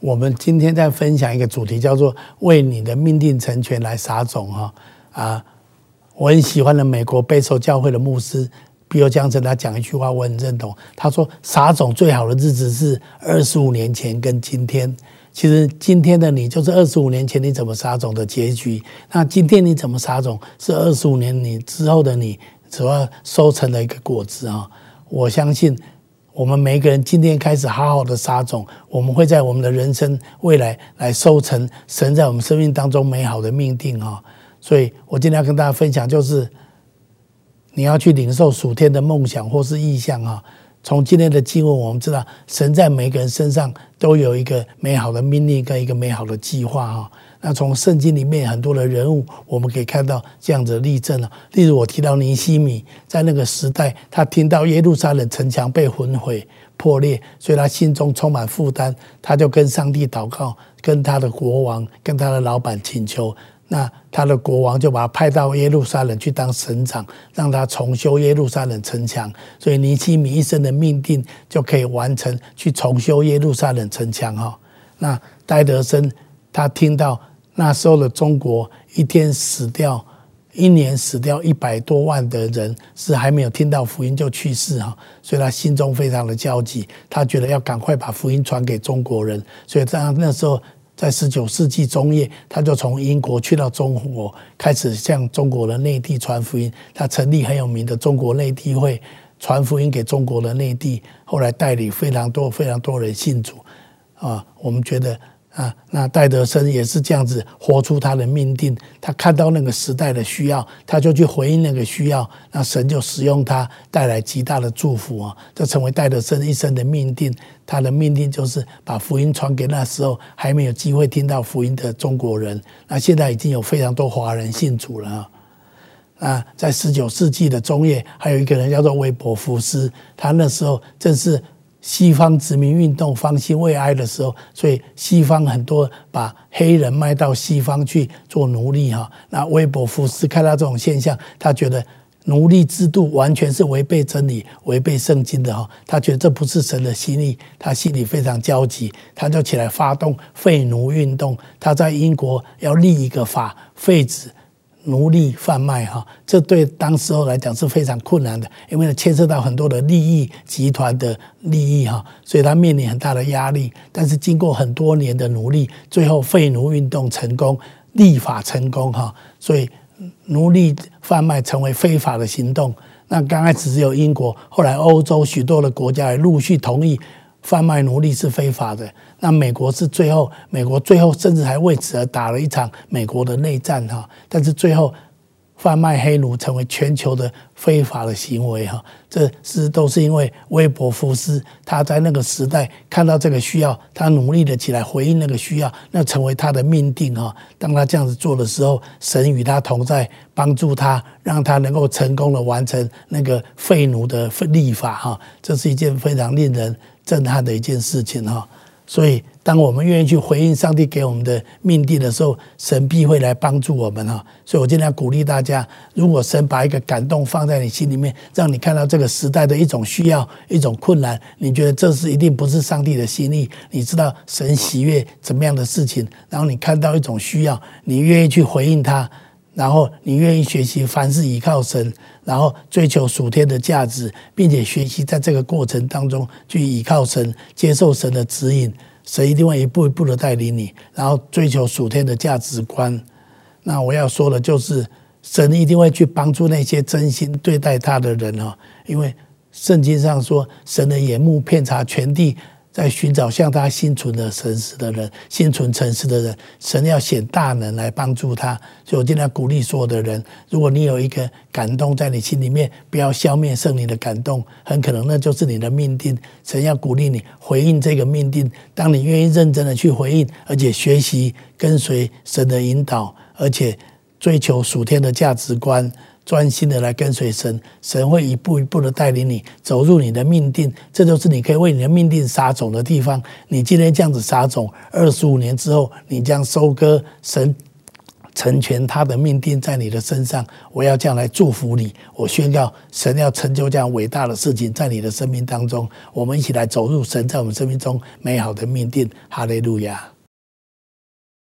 我们今天在分享一个主题，叫做“为你的命定成全来撒种”哈啊，我很喜欢的美国备受教会的牧师比尔江城，他讲一句话，我很认同。他说：“撒种最好的日子是二十五年前跟今天。其实今天的你就是二十五年前你怎么撒种的结局。那今天你怎么撒种，是二十五年你之后的你所要收成的一个果子啊！我相信。”我们每一个人今天开始好好的撒种，我们会在我们的人生未来来收成神在我们生命当中美好的命定啊！所以我今天要跟大家分享，就是你要去领受属天的梦想或是意向啊！从今天的经文，我们知道神在每个人身上都有一个美好的命令跟一个美好的计划哈！那从圣经里面很多的人物，我们可以看到这样子的例证了。例如我提到尼西米，在那个时代，他听到耶路撒冷城墙被焚毁破裂，所以他心中充满负担，他就跟上帝祷告，跟他的国王、跟他的老板请求。那他的国王就把他派到耶路撒冷去当省长，让他重修耶路撒冷城墙。所以尼基米一生的命定就可以完成，去重修耶路撒冷城墙。哈，那戴德生他听到。那时候的中国一天死掉，一年死掉一百多万的人，是还没有听到福音就去世哈，所以他心中非常的焦急，他觉得要赶快把福音传给中国人，所以这样那时候在十九世纪中叶，他就从英国去到中国，开始向中国的内地传福音。他成立很有名的中国内地会，传福音给中国的内地，后来带领非常多非常多人信主啊，我们觉得。啊，那戴德生也是这样子活出他的命定。他看到那个时代的需要，他就去回应那个需要。那神就使用他，带来极大的祝福啊！这成为戴德生一生的命定。他的命定就是把福音传给那时候还没有机会听到福音的中国人。那现在已经有非常多华人信主了啊！啊，在十九世纪的中叶，还有一个人叫做韦伯福斯，他那时候正是。西方殖民运动方兴未艾的时候，所以西方很多把黑人卖到西方去做奴隶哈。那威伯福斯看到这种现象，他觉得奴隶制度完全是违背真理、违背圣经的哈。他觉得这不是神的心意，他心里非常焦急，他就起来发动废奴运动。他在英国要立一个法，废止。奴隶贩卖哈，这对当时候来讲是非常困难的，因为牵涉到很多的利益集团的利益哈，所以他面临很大的压力。但是经过很多年的努力，最后废奴运动成功，立法成功哈，所以奴隶贩卖成为非法的行动。那刚开始只有英国，后来欧洲许多的国家也陆续同意。贩卖奴隶是非法的，那美国是最后，美国最后甚至还为此而打了一场美国的内战哈。但是最后，贩卖黑奴成为全球的非法的行为哈。这是都是因为威伯福斯他在那个时代看到这个需要，他努力的起来回应那个需要，那成为他的命定哈。当他这样子做的时候，神与他同在，帮助他，让他能够成功的完成那个废奴的立法哈。这是一件非常令人。震撼的一件事情哈，所以当我们愿意去回应上帝给我们的命定的时候，神必会来帮助我们哈。所以我今天要鼓励大家，如果神把一个感动放在你心里面，让你看到这个时代的一种需要、一种困难，你觉得这是一定不是上帝的心意？你知道神喜悦怎么样的事情？然后你看到一种需要，你愿意去回应他。然后你愿意学习凡事依靠神，然后追求属天的价值，并且学习在这个过程当中去依靠神，接受神的指引，神一定会一步一步的带领你，然后追求属天的价值观。那我要说的就是，神一定会去帮助那些真心对待他的人哦，因为圣经上说，神的眼目遍察全地。在寻找向他心存的诚实的人，心存诚实的人，神要显大能来帮助他。所以我今天鼓励所有的人，如果你有一个感动在你心里面，不要消灭圣灵的感动，很可能那就是你的命定。神要鼓励你回应这个命定。当你愿意认真的去回应，而且学习跟随神的引导，而且追求属天的价值观。专心的来跟随神，神会一步一步的带领你走入你的命定，这就是你可以为你的命定撒种的地方。你今天这样子撒种，二十五年之后，你将收割神成全他的命定在你的身上。我要这样来祝福你。我宣告，神要成就这样伟大的事情在你的生命当中。我们一起来走入神在我们生命中美好的命定。哈利路亚。